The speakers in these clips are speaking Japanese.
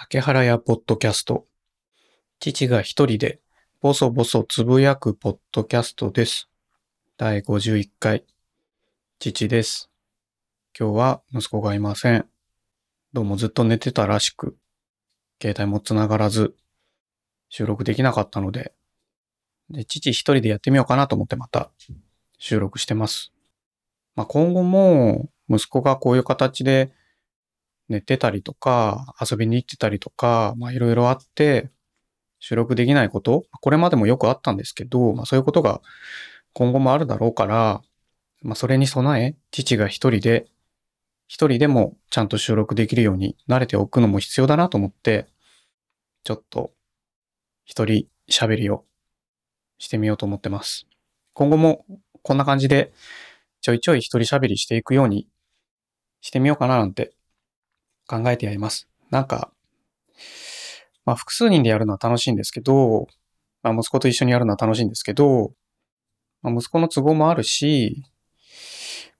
竹原屋ポッドキャスト。父が一人でボソボソつぶやくポッドキャストです。第51回。父です。今日は息子がいません。どうもずっと寝てたらしく、携帯も繋がらず、収録できなかったので、で父一人でやってみようかなと思ってまた収録してます。まあ、今後も息子がこういう形で寝てたりとか、遊びに行ってたりとか、まあいろいろあって、収録できないこと、これまでもよくあったんですけど、まあそういうことが今後もあるだろうから、まあそれに備え、父が一人で、一人でもちゃんと収録できるように慣れておくのも必要だなと思って、ちょっと一人喋りをしてみようと思ってます。今後もこんな感じでちょいちょい一人喋りしていくようにしてみようかななんて考えてやります。なんか、まあ複数人でやるのは楽しいんですけど、まあ息子と一緒にやるのは楽しいんですけど、まあ息子の都合もあるし、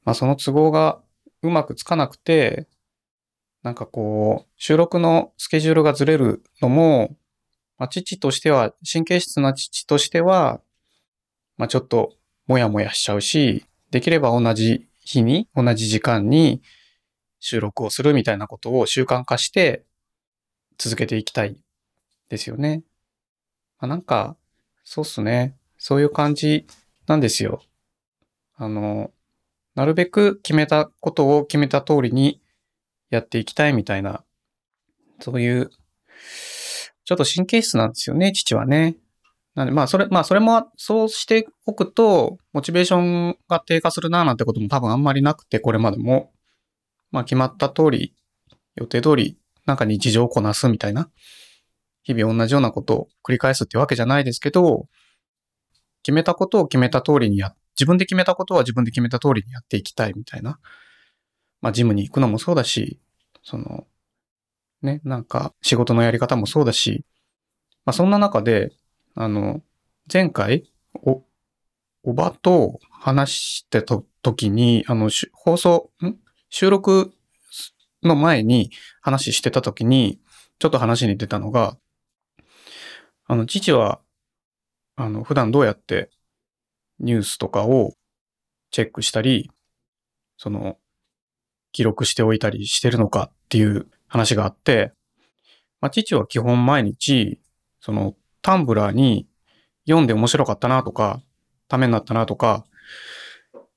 まあその都合がうまくつかなくて、なんかこう、収録のスケジュールがずれるのも、まあ父としては、神経質な父としては、まあちょっともやもやしちゃうし、できれば同じ日に、同じ時間に収録をするみたいなことを習慣化して続けていきたいですよね。まあ、なんか、そうっすね。そういう感じなんですよ。あの、なるべく決めたことを決めた通りにやっていきたいみたいな、そういう、ちょっと神経質なんですよね、父はね。なんで、まあ、それ、まあ、それも、そうしておくと、モチベーションが低下するな、なんてことも多分あんまりなくて、これまでも。まあ、決まった通り、予定通り、なんか日常をこなすみたいな。日々同じようなことを繰り返すってわけじゃないですけど、決めたことを決めた通りにや、自分で決めたことは自分で決めた通りにやっていきたいみたいな。まあ、ジムに行くのもそうだし、その、ね、なんか仕事のやり方もそうだし、まあ、そんな中で、あの、前回、お、おばと話してた時に、あの、放送、ん？収録の前に話してた時に、ちょっと話に出たのが、あの、父は、あの、普段どうやってニュースとかをチェックしたり、その、記録しておいたりしてるのかっていう話があって、まあ、父は基本毎日、その、タンブラーに読んで面白かったなとか、ためになったなとか、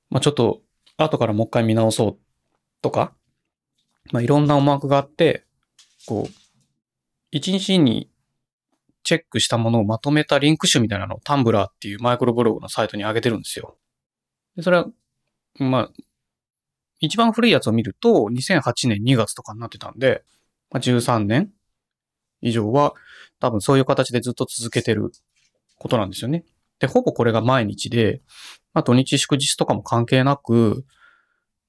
まあ、ちょっと後からもう一回見直そうっとか、まあ、いろんな思惑があって、こう、一日にチェックしたものをまとめたリンク集みたいなのをタンブラーっていうマイクロブログのサイトに上げてるんですよ。で、それは、まあ、一番古いやつを見ると2008年2月とかになってたんで、まあ、13年以上は多分そういう形でずっと続けてることなんですよね。で、ほぼこれが毎日で、まあ土日祝日とかも関係なく、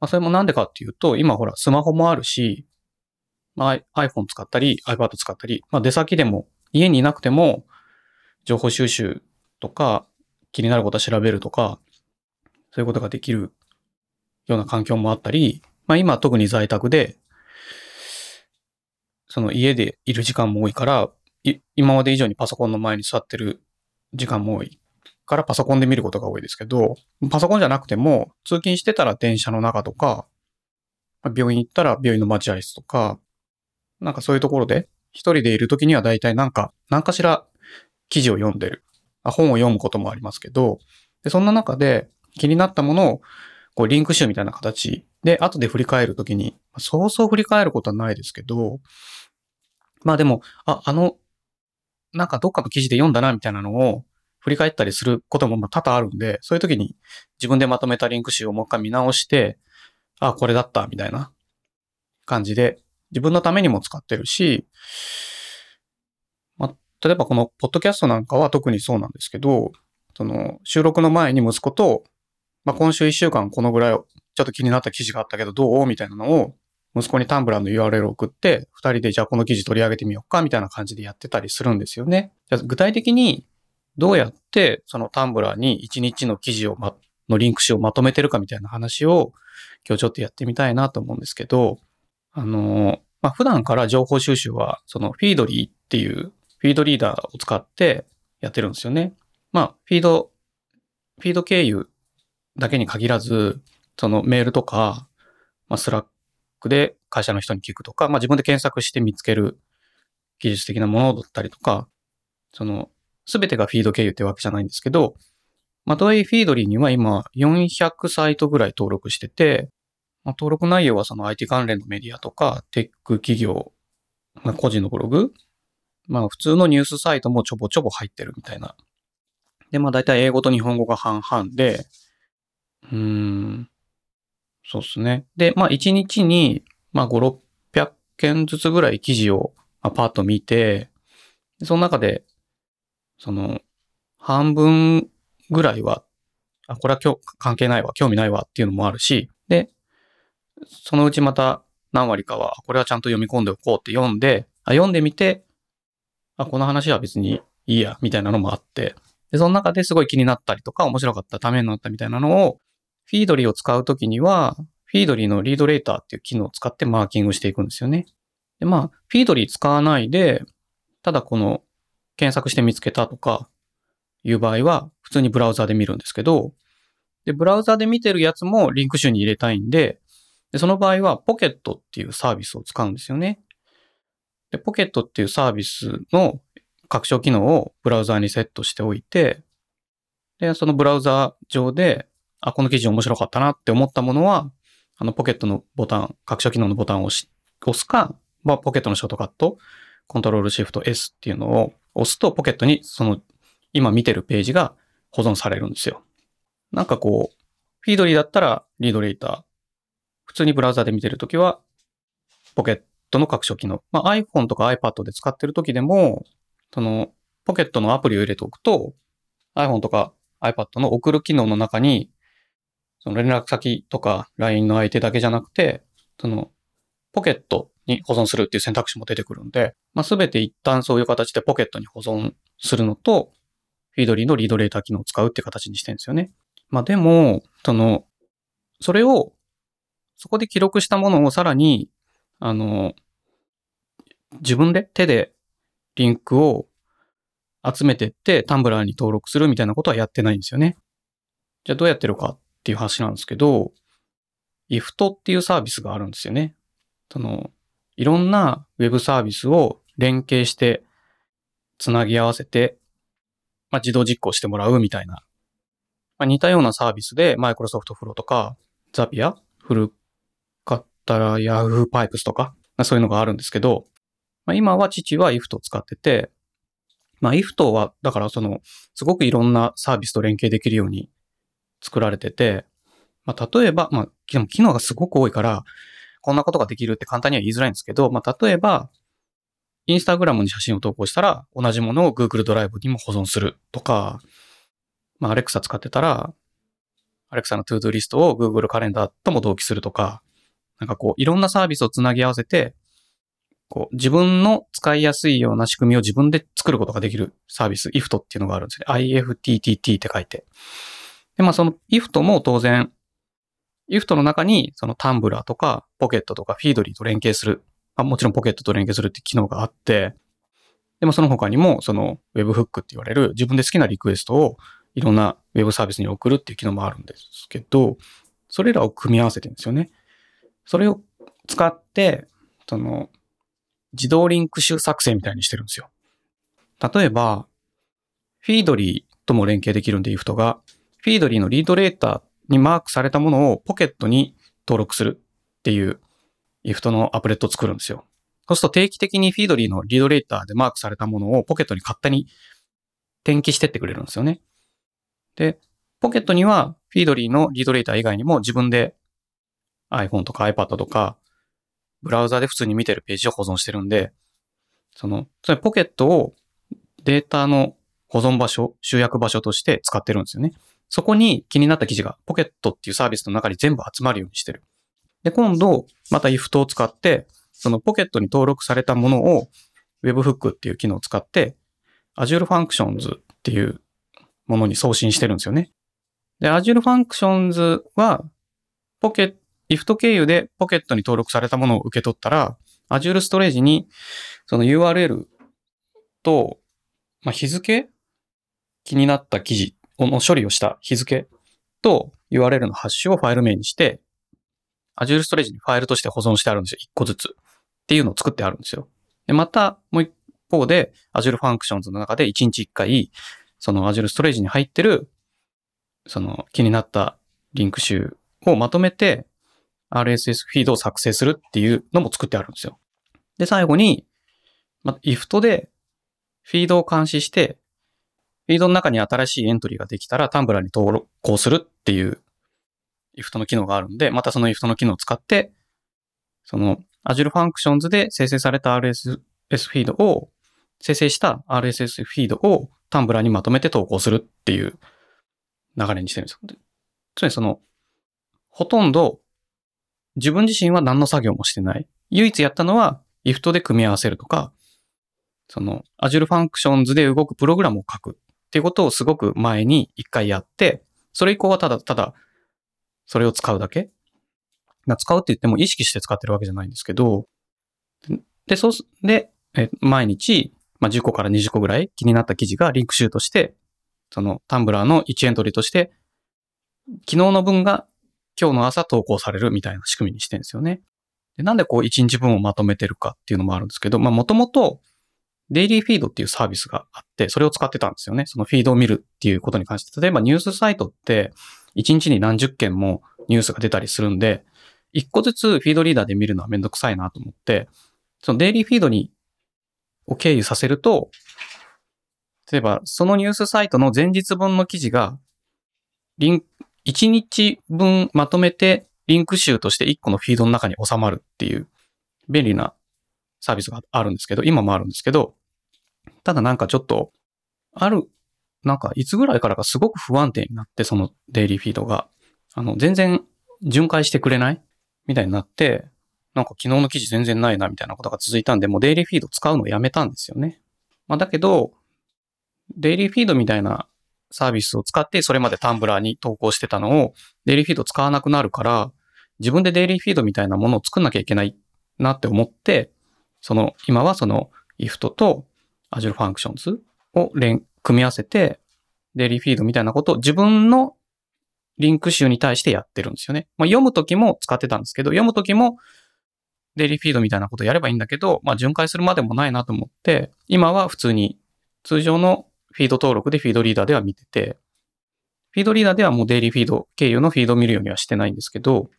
まあそれもなんでかっていうと、今ほらスマホもあるし、まあ iPhone 使ったり iPad 使ったり、まあ出先でも家にいなくても情報収集とか気になることは調べるとか、そういうことができるような環境もあったり、まあ今特に在宅で、その家でいる時間も多いから、今まで以上にパソコンの前に座ってる時間も多い。からパソコンで見ることが多いですけど、パソコンじゃなくても通勤してたら電車の中とか、病院行ったら病院の待合室とか、なんかそういうところで一人でいる時には大体なんか、何かしら記事を読んでる。本を読むこともありますけど、でそんな中で気になったものをこうリンク集みたいな形で後で振り返るときに、そうそう振り返ることはないですけど、まあでも、あ、あの、なんかどっかの記事で読んだなみたいなのを振り返ったりすることも多々あるんで、そういう時に自分でまとめたリンク集をもう一回見直して、あ、これだったみたいな感じで自分のためにも使ってるし、まあ、例えばこのポッドキャストなんかは特にそうなんですけど、その収録の前に息子と、まあ、今週一週間このぐらいちょっと気になった記事があったけどどうみたいなのを息子にタンブラーの URL を送って、二人でじゃあこの記事取り上げてみようかみたいな感じでやってたりするんですよね。じゃあ具体的にどうやってそのタンブラーに一日の記事をま、のリンク集をまとめてるかみたいな話を今日ちょっとやってみたいなと思うんですけど、あの、まあ普段から情報収集は、その Feedly っていうフィードリーダーを使ってやってるんですよね。まあ、フィード、フィード経由だけに限らず、そのメールとか、まあ、 Slack で会社の人に聞くとか、まあ、自分で検索して見つける技術的なものだったりとか、その、すべてがフィード経由ってわけじゃないんですけど、まあ、とはいえフィードリーには今400サイトぐらい登録してて、まあ、登録内容はその IT 関連のメディアとか、テック企業、まあ、個人のブログ、まあ普通のニュースサイトもちょぼちょぼ入ってるみたいな。で、まあ大体英語と日本語が半々で、うーん、そうですね。で、まあ1日に、まあ5、600件ずつぐらい記事を、まあ、パッと見て、その中で、その、半分ぐらいは、あ、これは今日関係ないわ、興味ないわっていうのもあるし、で、そのうちまた何割かは、これはちゃんと読み込んでおこうって読んで、あ読んでみて、あ、この話は別にいいや、みたいなのもあって、で、その中ですごい気になったりとか、面白かった、ためになったみたいなのを、Feedly を使うときには、 Feedlyの Read Later っていう機能を使ってマーキングしていくんですよね。で、まあ、 Feedly 使わないで、ただこの検索して見つけたとかいう場合は、普通にブラウザで見るんですけど、で、ブラウザで見てるやつもリンク集に入れたいんで、でその場合はポケットっていうサービスを使うんですよね。で、ポケットっていうサービスの拡張機能をブラウザーにセットしておいて、で、そのブラウザ上で、あ、この記事面白かったなって思ったものは、あの、ポケットのボタン、拡張機能のボタンを押し押すか、まあ、ポケットのショートカット、コントロールシフト S っていうのを押すと、ポケットにその、今見てるページが保存されるんですよ。なんかこう、フィードリーだったらリードレーター、普通にブラウザで見てるときは、ポケットの拡張機能。まあ、iPhone とか iPad で使ってる時でも、その、ポケットのアプリを入れておくと、iPhone とか iPad の送る機能の中に、その連絡先とか LINE の相手だけじゃなくて、その、ポケットに保存するっていう選択肢も出てくるんで、まあ、すべて一旦そういう形でポケットに保存するのと、フィードリーのリードレーター機能を使うっていう形にしてるんですよね。まあでも、その、それを、そこで記録したものをさらにあの、自分で手でリンクを集めてってタンブラーに登録するみたいなことはやってないんですよね。じゃあどうやってるかっていう話なんですけど、IFT っていうサービスがあるんですよね。その、いろんなウェブサービスを連携してつなぎ合わせて、まあ、自動実行してもらうみたいな。まあ、似たようなサービスで、マイクロソフトフローとか、ザピア、フルったら Yahoo Pipes とか、そういうのがあるんですけど、まあ、今は父は IFT を使ってて、まあ IFT は、だからその、すごくいろんなサービスと連携できるように作られてて、まあ例えば、まあ、機能がすごく多いから、こんなことができるって簡単には言いづらいんですけど、まあ例えば、インスタグラムに写真を投稿したら、同じものを Google ドライブにも保存するとか、まあ Alexa 使ってたら、Alexa の ToDo リストを Google カレンダーとも同期するとか、なんかこう、いろんなサービスをつなぎ合わせて、こう、自分の使いやすいような仕組みを自分で作ることができるサービス、IFT っていうのがあるんですね。IFTTT って書いて。で、まあその IFT も当然、IFT の中にそのタンブラーとかポケットとかフィードリーと連携する。あ、もちろんポケットと連携するって機能があって、でもその他にもその Webhook って言われる自分で好きなリクエストをいろんな Web サービスに送るっていう機能もあるんですけど、それらを組み合わせてるんですよね。それを使って、その、自動リンク集作成みたいにしてるんですよ。例えば、フィードリーとも連携できるんで、イフトが、フィードリーのリードレーターにマークされたものをポケットに登録するっていうIFTTT のアプレットを作るんですよ。そうすると定期的に Feedlyの Read Later でマークされたものをポケットに勝手に転記してってくれるんですよね。で、ポケットには Feedlyの Read Later 以外にも自分で iPhone とか iPad とか、ブラウザで普通に見てるページを保存してるんで、その、つまりポケットをデータの保存場所、集約場所として使ってるんですよね。そこに気になった記事がポケットっていうサービスの中に全部集まるようにしてる。で、今度、また IFT を使って、そのポケットに登録されたものを Webhook っていう機能を使って、Azure Functions っていうものに送信してるんですよね。で、Azure Functions は、ポケット IFT 経由でポケットに登録されたものを受け取ったら、Azure Storage にその URL と、まあ、日付？気になった記事この処理をした日付と URL のハッシュをファイル名にして、Azure Storage にファイルとして保存してあるんですよ。一個ずつ。っていうのを作ってあるんですよ。で、また、もう一方で Azure Functions の中で1日1回、その Azure Storage に入ってる、その気になったリンク集をまとめて RSS フィードを作成するっていうのも作ってあるんですよ。で、最後に、ま、IFT でフィードを監視して、フィードの中に新しいエントリーができたらタンブラーに登録するっていう IFT の機能があるんで、またその IFT の機能を使って、その Azure Functions で生成された RSS フィードを、生成した RSS フィードをタンブラーにまとめて投稿するっていう流れにしてるんですよ。つまりその、ほとんど自分自身は何の作業もしてない。唯一やったのは IFT で組み合わせるとか、その Azure Functions で動くプログラムを書くっていうことをすごく前に一回やって、それ以降はただただそれを使うだけ？使うって言っても意識して使ってるわけじゃないんですけど、で、そうす、で、え毎日、まあ、10個から20個ぐらい気になった記事がリンク集として、そのタンブラーの1エントリーとして、昨日の分が今日の朝投稿されるみたいな仕組みにしてるんですよね。でなんでこう1日分をまとめてるかっていうのもあるんですけど、まあもともとデイリーフィードっていうサービスがあって、それを使ってたんですよね。そのフィードを見るっていうことに関して。例えばニュースサイトって1日に何十件もニュースが出たりするんで、1個ずつフィードリーダーで見るのはめんどくさいなと思って、そのデイリーフィードにを経由させると、例えばそのニュースサイトの前日分の記事がリン1日分まとめてリンク集として1個のフィードの中に収まるっていう便利なサービスがあるんですけど、今もあるんですけど、ただなんかちょっと、ある、なんかいつぐらいからかすごく不安定になって、そのデイリーフィードが、あの、全然巡回してくれないみたいになって、なんか昨日の記事全然ないなみたいなことが続いたんで、もうデイリーフィード使うのをやめたんですよね。まあだけど、デイリーフィードみたいなサービスを使ってそれまでタンブラーに投稿してたのをデイリーフィード使わなくなるから、自分でデイリーフィードみたいなものを作んなきゃいけないなって思って、その、今はその IFT と Azure Functions を連、組み合わせて、デイリーフィードみたいなことを自分のリンク集に対してやってるんですよね。まあ、読むときも使ってたんですけど、読むときもデイリーフィードみたいなことやればいいんだけど、まあ、巡回するまでもないなと思って、今は普通に通常のフィード登録でフィードリーダーでは見てて、フィードリーダーではもうデイリーフィード経由のフィードを見るようにはしてないんですけど、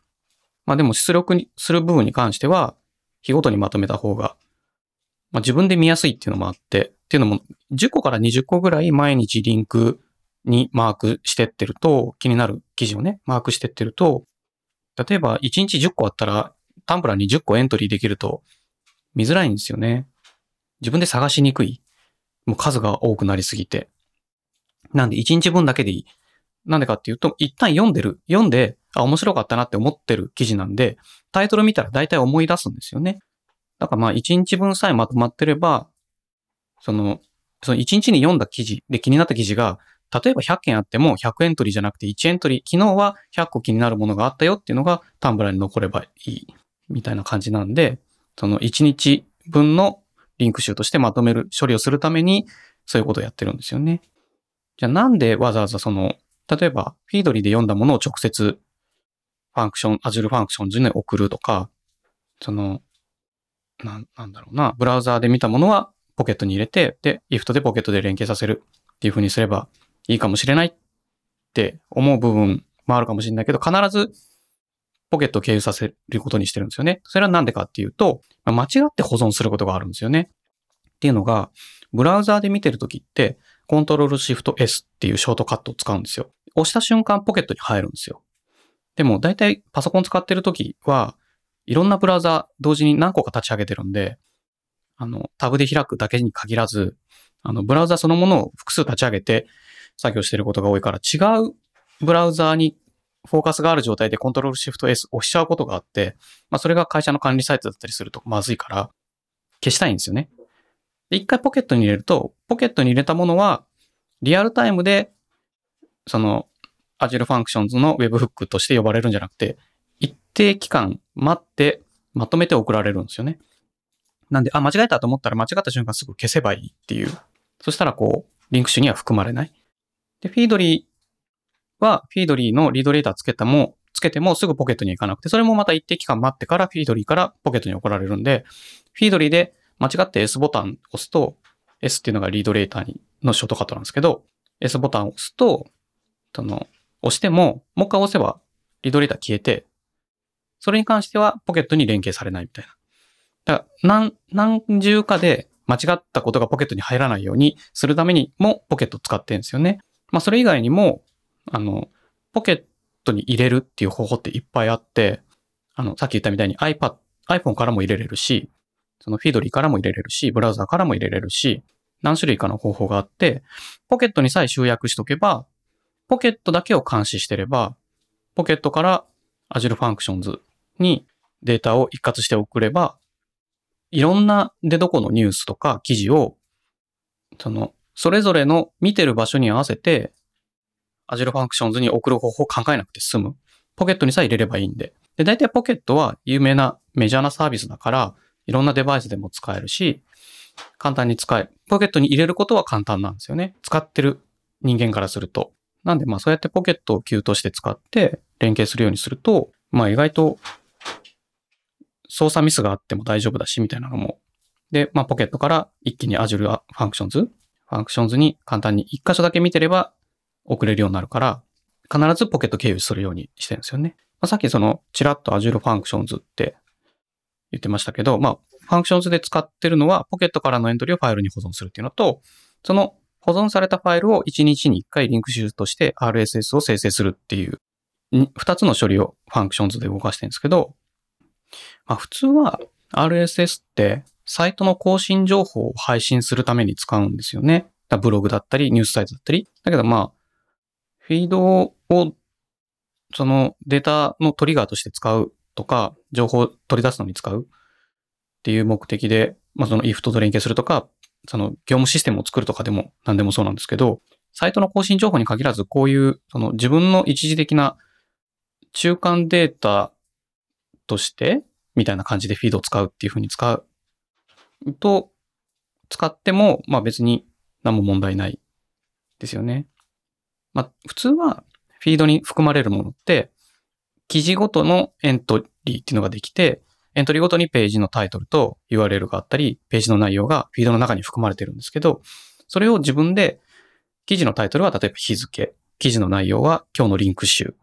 まあでも出力にする部分に関しては、日ごとにまとめた方が、まあ自分で見やすいっていうのもあって、っていうのも10個から20個ぐらい毎日リンクにマークしてってると、気になる記事をね、マークしてってると、例えば1日10個あったら、タンブラーに10個エントリーできると見づらいんですよね。自分で探しにくい。もう数が多くなりすぎて。なんで1日分だけでいい。なんでかっていうと、一旦読んでる。読んで、あ、面白かったなって思ってる記事なんで、タイトル見たら大体思い出すんですよね。だからまあ1日分さえまとまってれば、その、その1日に読んだ記事で気になった記事が、例えば100件あっても100エントリーじゃなくて1エントリー、昨日は100個気になるものがあったよっていうのがタンブラーに残ればいいみたいな感じなんで、その1日分のリンク集としてまとめる処理をするために、そういうことをやってるんですよね。じゃあなんでわざわざその、例えば、フィードリーで読んだものを直接、ファンクション、Azure Functions に送るとか、その、なん、なんだろうな、ブラウザーで見たものはポケットに入れて、で、IFT でポケットで連携させるっていう風にすればいいかもしれないって思う部分もあるかもしれないけど、必ずポケットを経由させることにしてるんですよね。それはなんでかっていうと、間違って保存することがあるんですよね。っていうのが、ブラウザーで見てるときって、コントロールシフト S っていうショートカットを使うんですよ。押した瞬間ポケットに入るんですよ。でも大体パソコン使ってるときは、いろんなブラウザ同時に何個か立ち上げてるんで、あの、タブで開くだけに限らず、あの、ブラウザそのものを複数立ち上げて作業してることが多いから、違うブラウザにフォーカスがある状態でコントロールシフト S 押しちゃうことがあって、まあそれが会社の管理サイトだったりするとまずいから消したいんですよね。で、一回ポケットに入れると、ポケットに入れたものはリアルタイムでその Azure Functions の Webhook として呼ばれるんじゃなくて、定期間待ってまとめて送られるんですよね。なんで、あ、間違えたと思ったら間違った瞬間すぐ消せばいいっていう。そしたらこう、リンク集には含まれない。で、フィードリーは、フィードリーのリードレーターつけたも、つけてもすぐポケットに行かなくて、それもまた一定期間待ってからフィードリーからポケットに送られるんで、フィードリーで間違って S ボタン押すと、S っていうのがリードレーターにのショートカットなんですけど、S ボタンを押すと、その、押しても、もう一回押せばリードレーター消えて、それに関してはポケットに連携されないみたいな。だから何、何重かで間違ったことがポケットに入らないようにするためにもポケット使ってるんですよね。まあそれ以外にも、あの、ポケットに入れるっていう方法っていっぱいあって、あの、さっき言ったみたいに iPad、iPhone からも入れれるし、そのフィードリーからも入れれるし、ブラウザーからも入れれるし、何種類かの方法があって、ポケットにさえ集約しとけば、ポケットだけを監視してれば、ポケットから Azure Functions にデータを一括して送れば、いろんな出どこのニュースとか記事を、その、それぞれの見てる場所に合わせて、Azure Functions に送る方法を考えなくて済む。ポケットにさえ入れればいいんで。で、大体ポケットは有名なメジャーなサービスだから、いろんなデバイスでも使えるし、簡単に使え、ポケットに入れることは簡単なんですよね。使ってる人間からすると。なんでまあそうやってポケットを Q として使って連携するようにすると、まあ意外と操作ミスがあっても大丈夫だし、みたいなのも。で、まあ、ポケットから一気に Azure Functions、Functions に簡単に一箇所だけ見てれば送れるようになるから、必ずポケット経由するようにしてるんですよね。まあ、さっきその、ちらっと Azure Functions って言ってましたけど、まあ、Functions で使ってるのは、ポケットからのエントリーをファイルに保存するっていうのと、その保存されたファイルを1日に1回リンク集として RSS を生成するっていう、2つの処理を Functions で動かしてるんですけど、まあ、普通は RSS ってサイトの更新情報を配信するために使うんですよね。ブログだったり、ニュースサイトだったり。だけどまあ、フィードをそのデータのトリガーとして使うとか、情報を取り出すのに使うっていう目的で、まあその IF と連携するとか、その業務システムを作るとかでも何でもそうなんですけど、サイトの更新情報に限らずこういうその自分の一時的な中間データとして、みたいな感じでフィードを使うっていう風に使うと、使っても、まあ別に何も問題ないですよね。まあ普通はフィードに含まれるものって、記事ごとのエントリーっていうのができて、エントリーごとにページのタイトルと URL があったり、ページの内容がフィードの中に含まれてるんですけど、それを自分で、記事のタイトルは例えば日付、記事の内容は今日のリンク集、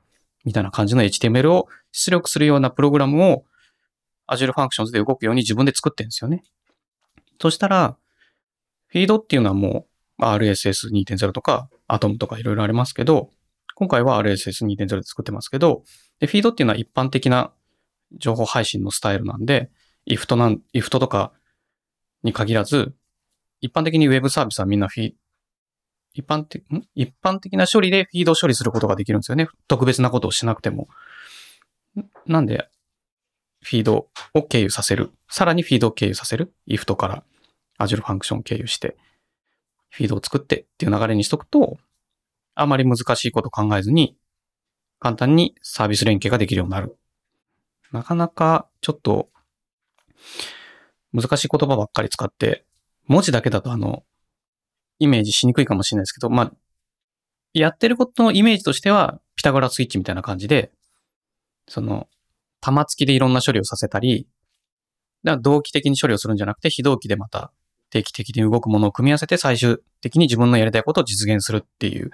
みたいな感じの HTML を出力するようなプログラムを Azure Functions で動くように自分で作ってるんですよね。そしたら、フィードっていうのはもう RSS2.0 とか Atom とかいろいろありますけど、今回は RSS2.0 で作ってますけど、で、フィードっていうのは一般的な情報配信のスタイルなんで、IFT なん、IFT とかに限らず、一般的に Web サービスはみんなフィ一般的、ん？一般的な処理でフィード処理することができるんですよね。特別なことをしなくても。なんで、フィードを経由させる。さらにフィードを経由させる。IFT から Azure Function を経由して、フィードを作ってっていう流れにしとくと、あまり難しいこと考えずに、簡単にサービス連携ができるようになる。なかなかちょっと難しい言葉ばっかり使って、文字だけだとあの、イメージしにくいかもしれないですけど、まあ、やってることのイメージとしては、ピタゴラスイッチみたいな感じで、その、玉付きでいろんな処理をさせたり、だから同期的に処理をするんじゃなくて、非同期でまた定期的に動くものを組み合わせて最終的に自分のやりたいことを実現するっていう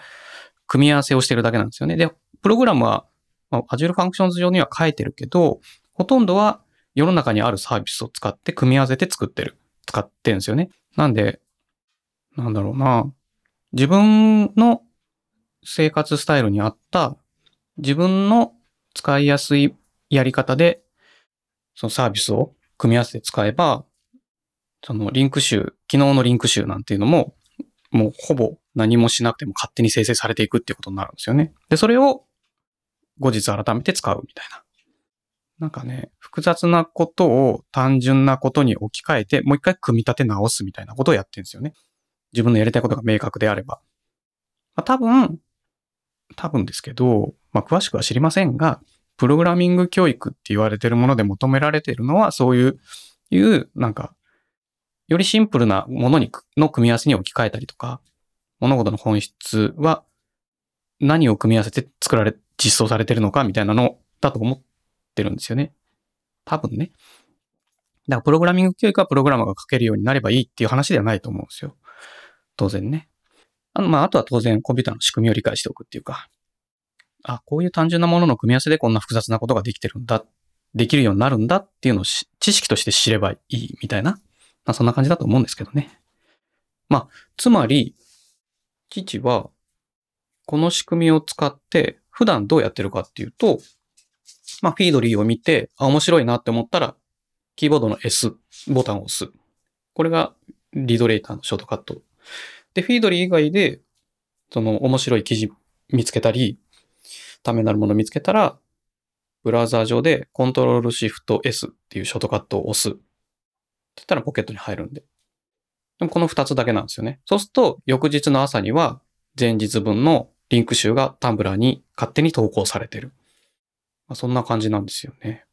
組み合わせをしてるだけなんですよね。で、プログラムは、まあ、Azure Functions 上には書いてるけど、ほとんどは世の中にあるサービスを使って組み合わせて作ってる。使ってるんですよね。なんで、なんだろうな。自分の生活スタイルに合った自分の使いやすいやり方で、そのサービスを組み合わせて使えば、そのリンク集、昨日のリンク集なんていうのも、もうほぼ何もしなくても勝手に生成されていくっていうことになるんですよね。で、それを後日改めて使うみたいな。なんかね、複雑なことを単純なことに置き換えて、もう一回組み立て直すみたいなことをやってるんですよね。自分のやりたいことが明確であれば。まあ、多分、多分ですけど、まあ、詳しくは知りませんが、プログラミング教育って言われてるもので求められているのは、そういう、いう、なんか、よりシンプルなものに、の組み合わせに置き換えたりとか、物事の本質は何を組み合わせて作られ、実装されてるのかみたいなのだと思ってるんですよね。多分ね。だからプログラミング教育はプログラマーが書けるようになればいいっていう話ではないと思うんですよ。当然ね。あの、まあ、あとは当然コンピューターの仕組みを理解しておくっていうか、あ、こういう単純なものの組み合わせでこんな複雑なことができてるんだ、できるようになるんだっていうのを知識として知ればいいみたいな、まあ、そんな感じだと思うんですけどね。まあ、つまり、父は、この仕組みを使って普段どうやってるかっていうと、まあ、フィードリーを見て、あ、面白いなって思ったら、キーボードの S ボタンを押す。これがリドレーターのショートカット。で、フィードリー以外で、その面白い記事見つけたり、ためになるもの見つけたら、ブラウザー上でコントロールシフト S っていうショートカットを押す。って言ったらポケットに入るんで。でもこの二つだけなんですよね。そうすると、翌日の朝には、前日分のリンク集がタンブラーに勝手に投稿されてる。まあ、そんな感じなんですよね。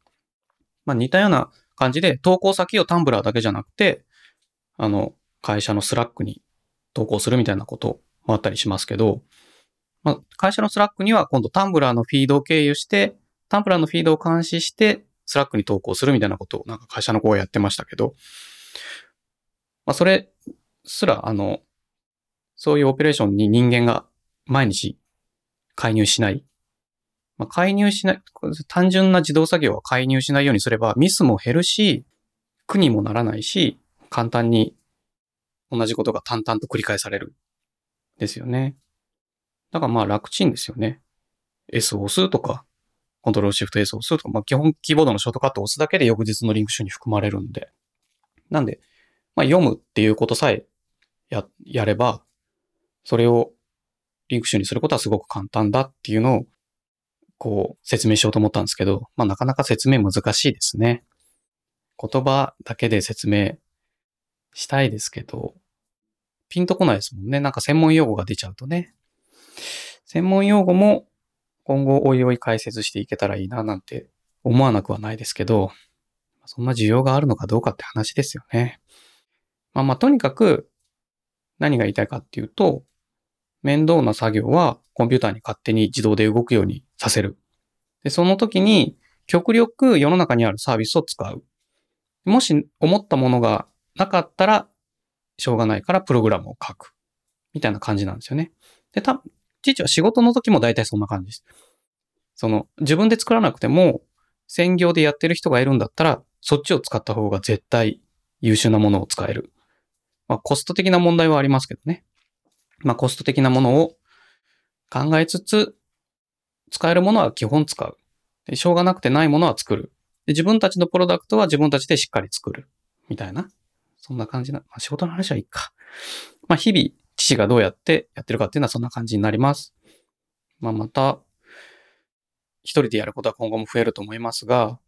まあ似たような感じで投稿先を Tumblr だけじゃなくて、あの、会社の Slack に投稿するみたいなこともあったりしますけど、まあ、会社の Slack には今度 Tumblr のフィードを経由して、 Tumblr のフィードを監視して、 Slack に投稿するみたいなことをなんか会社の子がやってましたけど、まあ、それすら、あの、そういうオペレーションに人間が毎日介入しない。まあ、介入しない、単純な自動作業は介入しないようにすればミスも減るし、苦にもならないし、簡単に同じことが淡々と繰り返される。ですよね。だからまあ楽ちんですよね。S を押すとか、コントロールシフト S を押すとか、まあ基本キーボードのショートカットを押すだけで翌日のリンク集に含まれるんで。なんで、まあ読むっていうことさえや、やれば、それをリンク集にすることはすごく簡単だっていうのを、こう、説明しようと思ったんですけど、まあなかなか説明難しいですね。言葉だけで説明したいですけど、ピンとこないですもんね。なんか専門用語が出ちゃうとね。専門用語も今後おいおい解説していけたらいいななんて思わなくはないですけど、そんな需要があるのかどうかって話ですよね。まあまあとにかく何が言いたいかっていうと、面倒な作業はコンピューターに勝手に自動で動くようにさせる。で、その時に極力世の中にあるサービスを使う。もし思ったものがなかったら、しょうがないからプログラムを書く。みたいな感じなんですよね。で、た、父は仕事の時も大体そんな感じです。その、自分で作らなくても、専業でやってる人がいるんだったら、そっちを使った方が絶対優秀なものを使える。まあ、コスト的な問題はありますけどね。まあ、コスト的なものを考えつつ、使えるものは基本使う。でしょうがなくてないものは作るで。自分たちのプロダクトは自分たちでしっかり作る。みたいな。そんな感じな、まあ、仕事の話はいいか。まあ、日々、父がどうやってやってるかっていうのはそんな感じになります。まあ、また、一人でやることは今後も増えると思いますが、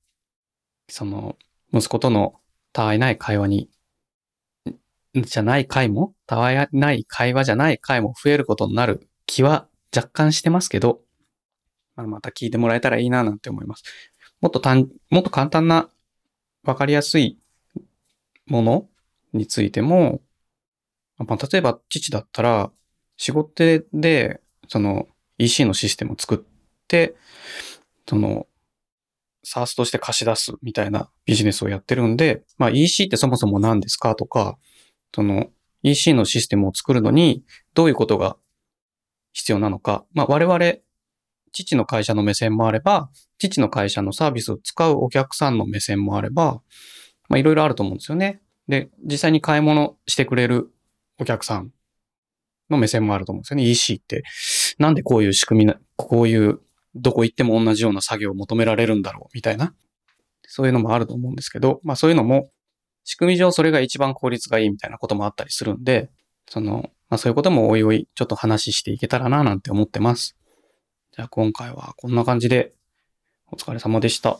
その、息子とのたわいない会話に、じゃない回も、たわいない会話じゃない回も増えることになる気は若干してますけど、まあ、また聞いてもらえたらいいななんて思います。もっと単、もっと簡単な、わかりやすいものについても、まあ、例えば父だったら、仕事で、その EC のシステムを作って、その、サースとして貸し出すみたいなビジネスをやってるんで、まあ EC ってそもそも何ですかとか、その EC のシステムを作るのにどういうことが必要なのか。まあ我々、父の会社の目線もあれば、父の会社のサービスを使うお客さんの目線もあれば、まあいろいろあると思うんですよね。で、実際に買い物してくれるお客さんの目線もあると思うんですよね。EC って、なんでこういう仕組みな、こういう、どこ行っても同じような作業を求められるんだろう、みたいな。そういうのもあると思うんですけど、まあそういうのも、仕組み上それが一番効率がいいみたいなこともあったりするんで、その、まあそういうこともおいおいちょっと話していけたらななんて思ってます。じゃあ今回はこんな感じでお疲れ様でした。